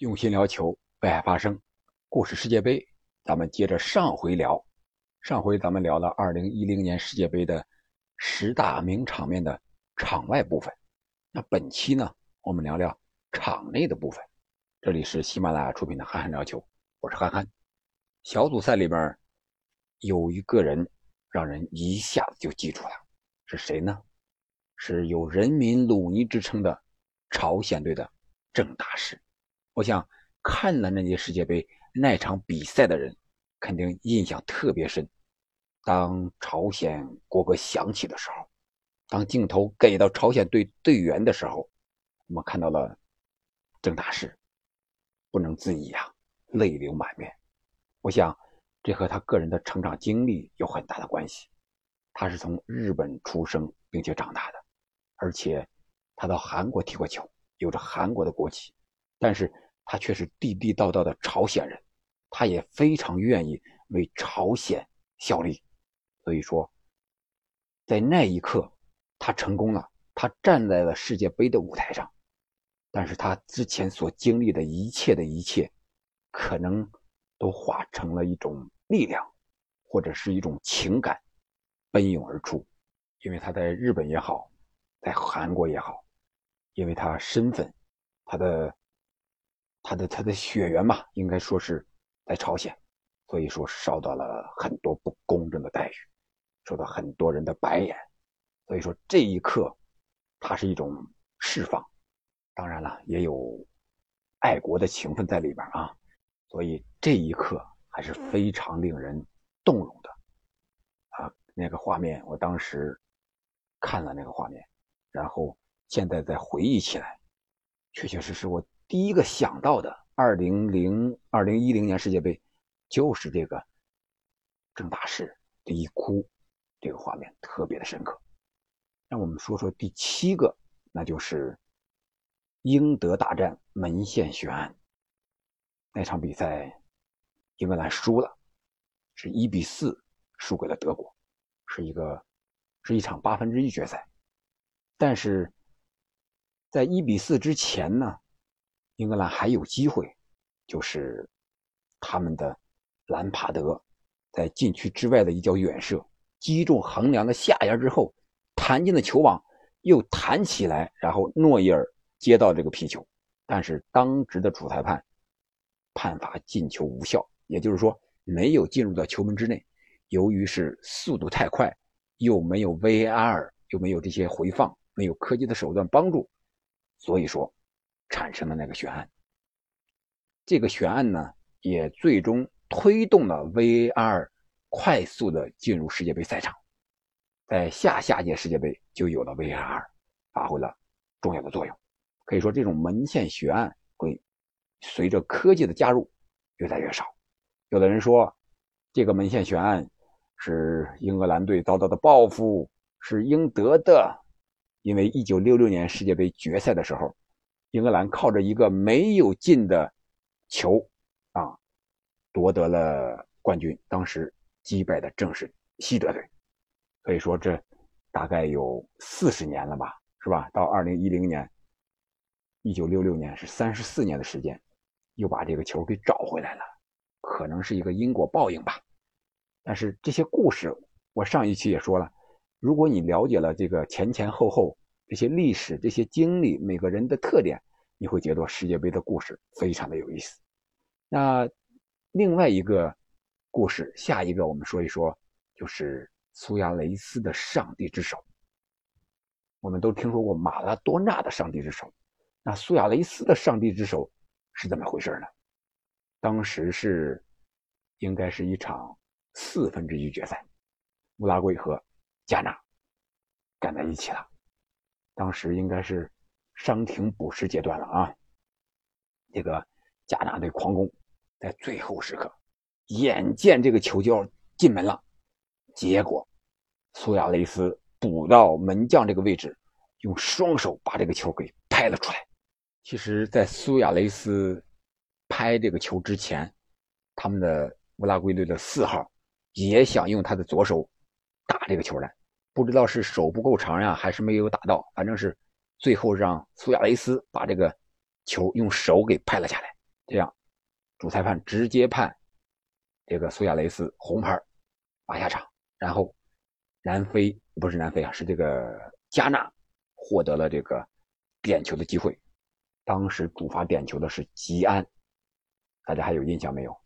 用心聊球，为爱发声。故事世界杯，咱们接着上回聊。上回咱们聊了2010年世界杯的十大名场面的场外部分。那本期呢，我们聊聊场内的部分。这里是喜马拉雅出品的《憨憨聊球》，我是憨憨。小组赛里边有一个人让人一下子就记住了，是谁呢？是有“人民鲁尼”之称的朝鲜队的郑大师。我想看了那届世界杯那场比赛的人，肯定印象特别深。当朝鲜国歌响起的时候，当镜头给到朝鲜队队员的时候，我们看到了郑大师，不能自已啊，泪流满面。我想这和他个人的成长经历有很大的关系。他是从日本出生并且长大的，而且他到韩国踢过球，有着韩国的国籍。但是他却是地地道道的朝鲜人，他也非常愿意为朝鲜效力，所以说，在那一刻，他成功了，他站在了世界杯的舞台上，但是他之前所经历的一切的一切，可能都化成了一种力量，或者是一种情感，奔涌而出，因为他在日本也好，在韩国也好，因为他身份，他的。他的他的血缘嘛，应该说是在朝鲜，所以说受到了很多不公正的待遇，受到很多人的白眼，所以说这一刻，它是一种释放，当然了，也有爱国的情分在里边啊，所以这一刻还是非常令人动容的啊，那个画面，我当时看了那个画面，然后现在再回忆起来，确确实实我。第一个想到的，二零零二零一零年世界杯，就是这个郑大师这一哭，这个画面特别的深刻。让我们说说第七个，那就是英德大战门线悬案。那场比赛，英格兰输了，是一比四输给了德国，是一个是一场八分之一决赛。但是在一比四之前呢？英格兰还有机会，就是他们的兰帕德在禁区之外的一脚远射，击中横梁的下沿之后，弹进了球网，又弹起来，然后诺伊尔接到这个皮球，但是当值的主裁判判罚进球无效，也就是说没有进入到球门之内。由于是速度太快，又没有 VAR，又没有这些回放，没有科技的手段帮助，所以说。产生的那个悬案，这个悬案呢，也最终推动了 VAR 快速的进入世界杯赛场，在下下届世界杯就有了 VAR，发挥了重要的作用。可以说，这种门线悬案会随着科技的加入越来越少。有的人说，这个门线悬案是英格兰队遭到的报复，是应得的，因为1966年世界杯决赛的时候。英格兰靠着一个没有进的球啊，夺得了冠军。当时击败的正是西德队，可以说这大概有四十年了吧，是吧？到二零一零年，一九六六年是三十四年的时间，又把这个球给找回来了，可能是一个因果报应吧。但是这些故事，我上一期也说了，如果你了解了这个前前后后。这些历史、这些经历，每个人的特点，你会觉得世界杯的故事非常的有意思。那另外一个故事，下一个我们说一说，就是苏亚雷斯的上帝之手。我们都听说过马拉多纳的上帝之手，那苏亚雷斯的上帝之手是怎么回事呢？当时是应该是一场四分之一决赛，乌拉圭和加纳干在一起了。当时应该是伤停补时阶段了啊！这个加纳队狂攻，在最后时刻，眼见这个球就要进门了，结果苏亚雷斯补到门将这个位置，用双手把这个球给拍了出来。其实，在苏亚雷斯拍这个球之前，他们的乌拉圭队的四号也想用他的左手打这个球来。不知道是手不够长呀，还是没有打到，反正是最后让苏亚雷斯把这个球用手给拍了下来。这样主裁判直接判这个苏亚雷斯红牌，罚下场。然后南非不是南非啊，是这个加纳获得了这个点球的机会。当时主罚点球的是吉安，大家还有印象没有？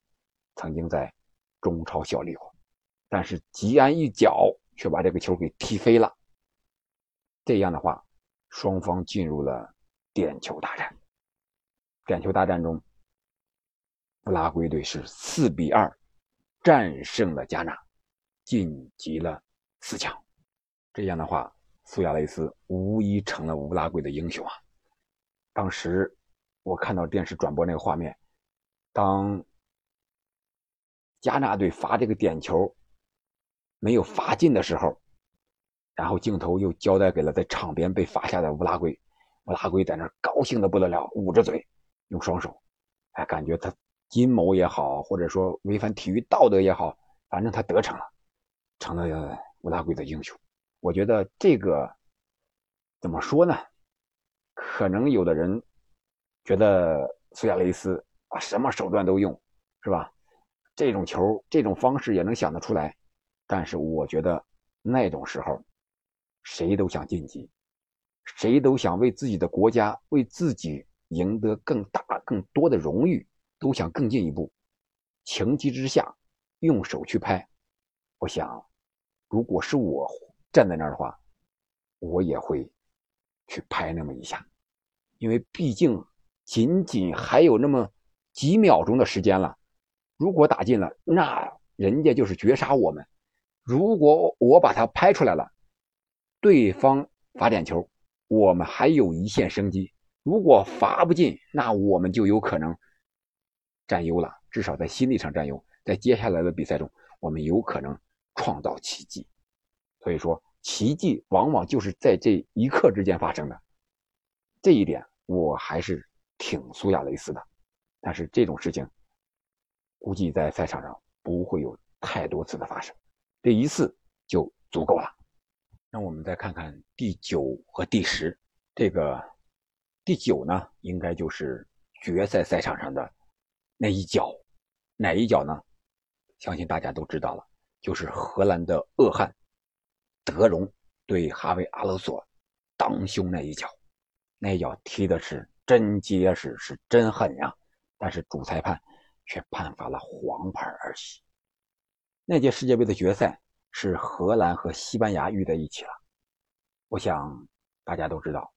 曾经在中超效力过，但是吉安一脚却把这个球给踢飞了。这样的话，双方进入了点球大战。点球大战中，乌拉圭队是四比二战胜了加纳，晋级了四强。这样的话，苏亚雷斯无疑成了乌拉圭的英雄啊！当时我看到电视转播那个画面，当加纳队罚这个点球没有罚进的时候，然后镜头又交代给了在场边被罚下的乌拉圭，乌拉圭在那高兴的不得了，捂着嘴。用双手，哎，感觉他阴谋也好，或者说违反体育道德也好，反正他得逞了，成了乌拉圭的英雄。我觉得这个怎么说呢？可能有的人觉得苏亚雷斯啊，什么手段都用，是吧？这种球，这种方式也能想得出来。但是我觉得那种时候，谁都想晋级，谁都想为自己的国家，为自己。赢得更大、更多的荣誉，都想更进一步。情急之下，用手去拍。我想，如果是我站在那儿的话，我也会去拍那么一下，因为毕竟仅仅还有那么几秒钟的时间了。如果打进了，那人家就是绝杀我们；如果我把它拍出来了，对方罚点球，我们还有一线生机。如果罚不进，那我们就有可能占优了，至少在心理上占优。在接下来的比赛中，我们有可能创造奇迹。所以说，奇迹往往就是在这一刻之间发生的。这一点我还是挺苏亚雷斯的。但是这种事情，估计在赛场上不会有太多次的发生，这一次就足够了。那我们再看看第九和第十这个。第九呢，应该就是决赛赛场上的那一脚，哪一脚呢？相信大家都知道了，就是荷兰的恶汉德容对哈维阿勒索当胸那一脚，那一脚踢的是真结实，是真狠呀！但是主裁判却判罚了黄牌而息。那届世界杯的决赛是荷兰和西班牙遇在一起了，我想大家都知道。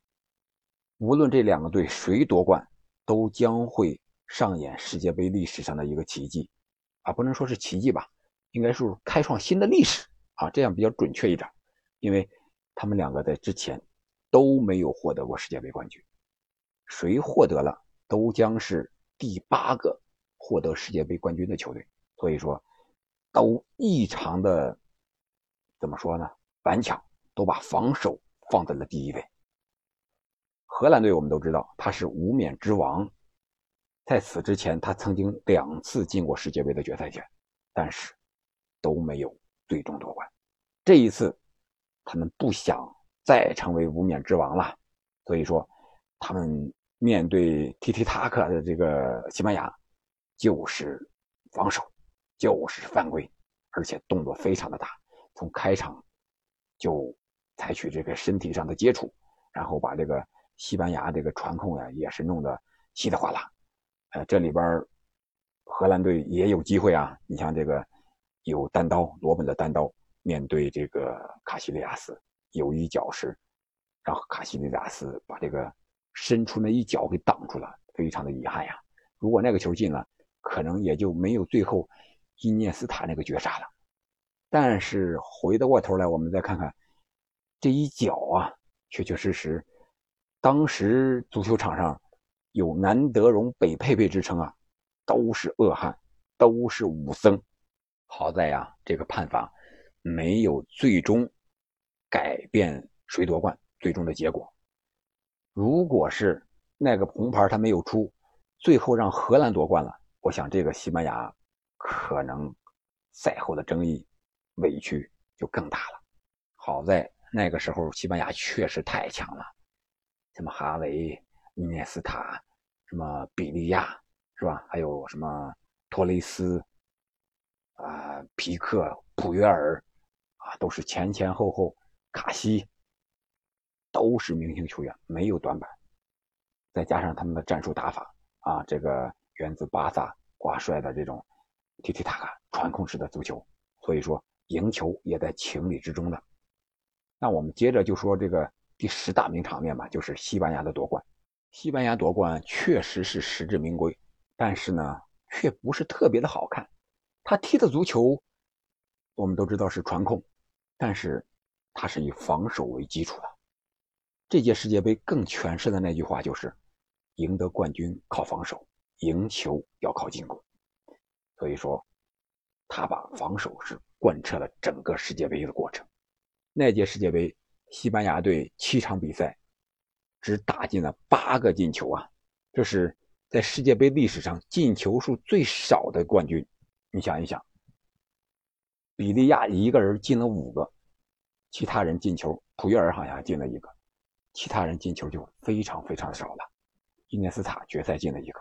无论这两个队谁夺冠，都将会上演世界杯历史上的一个奇迹，啊，不能说是奇迹吧，应该是开创新的历史啊，这样比较准确一点，因为他们两个在之前都没有获得过世界杯冠军，谁获得了，都将是第八个获得世界杯冠军的球队，所以说都异常的怎么说呢？顽强，都把防守放在了第一位。荷兰队我们都知道，他是无冕之王，在此之前，他曾经两次进过世界杯的决赛圈，但是都没有最终夺冠。这一次，他们不想再成为无冕之王了，所以说，他们面对踢踢塔克的这个西班牙，就是防守，就是犯规，而且动作非常的大，从开场就采取这个身体上的接触，然后把这个。西班牙这个传控呀，也是弄得稀里哗啦。呃，这里边荷兰队也有机会啊。你像这个有单刀，罗本的单刀面对这个卡西利亚斯，有一脚是让卡西利亚斯把这个伸出那一脚给挡住了，非常的遗憾呀。如果那个球进了，可能也就没有最后伊涅斯塔那个绝杀了。但是回得过头来，我们再看看这一脚啊，确确实实。当时足球场上有南德容、北佩佩之称啊，都是恶汉，都是武僧。好在呀，这个判罚没有最终改变谁夺冠最终的结果。如果是那个红牌他没有出，最后让荷兰夺冠了，我想这个西班牙可能赛后的争议委屈就更大了。好在那个时候西班牙确实太强了。什么哈维、伊涅斯塔，什么比利亚，是吧？还有什么托雷斯啊、皮克、普约尔啊，都是前前后后，卡西都是明星球员，没有短板。再加上他们的战术打法啊，这个源自巴萨挂帅的这种踢踢塔卡传控式的足球，所以说赢球也在情理之中的。那我们接着就说这个第十大名场面吧，就是西班牙的夺冠。西班牙夺冠确实是实至名归，但是呢，却不是特别的好看。他踢的足球，我们都知道是传控，但是他是以防守为基础的。这届世界杯更诠释的那句话就是：“赢得冠军靠防守，赢球要靠进攻。”所以说，他把防守是贯彻了整个世界杯的过程。那届世界杯，西班牙队七场比赛。只打进了八个进球啊！这是在世界杯历史上进球数最少的冠军。你想一想，比利亚一个人进了五个，其他人进球，普约尔好像进了一个，其他人进球就非常非常少了。伊涅斯塔决赛进了一个，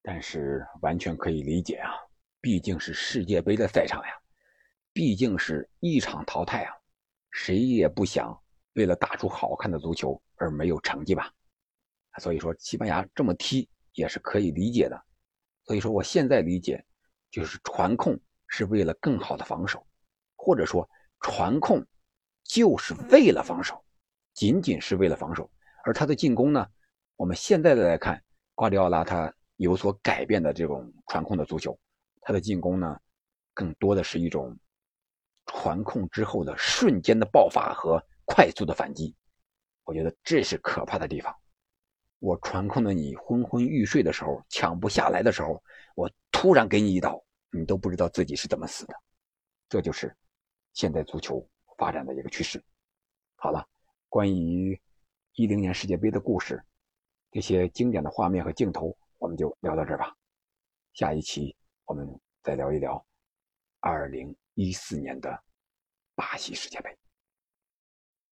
但是完全可以理解啊，毕竟是世界杯的赛场呀，毕竟是一场淘汰啊，谁也不想。为了打出好看的足球而没有成绩吧，所以说西班牙这么踢也是可以理解的。所以说我现在理解，就是传控是为了更好的防守，或者说传控就是为了防守，仅仅是为了防守。而他的进攻呢，我们现在的来看，瓜迪奥拉他有所改变的这种传控的足球，他的进攻呢，更多的是一种传控之后的瞬间的爆发和。快速的反击，我觉得这是可怕的地方。我传控的你昏昏欲睡的时候，抢不下来的时候，我突然给你一刀，你都不知道自己是怎么死的。这就是现代足球发展的一个趋势。好了，关于一零年世界杯的故事，这些经典的画面和镜头，我们就聊到这儿吧。下一期我们再聊一聊二零一四年的巴西世界杯。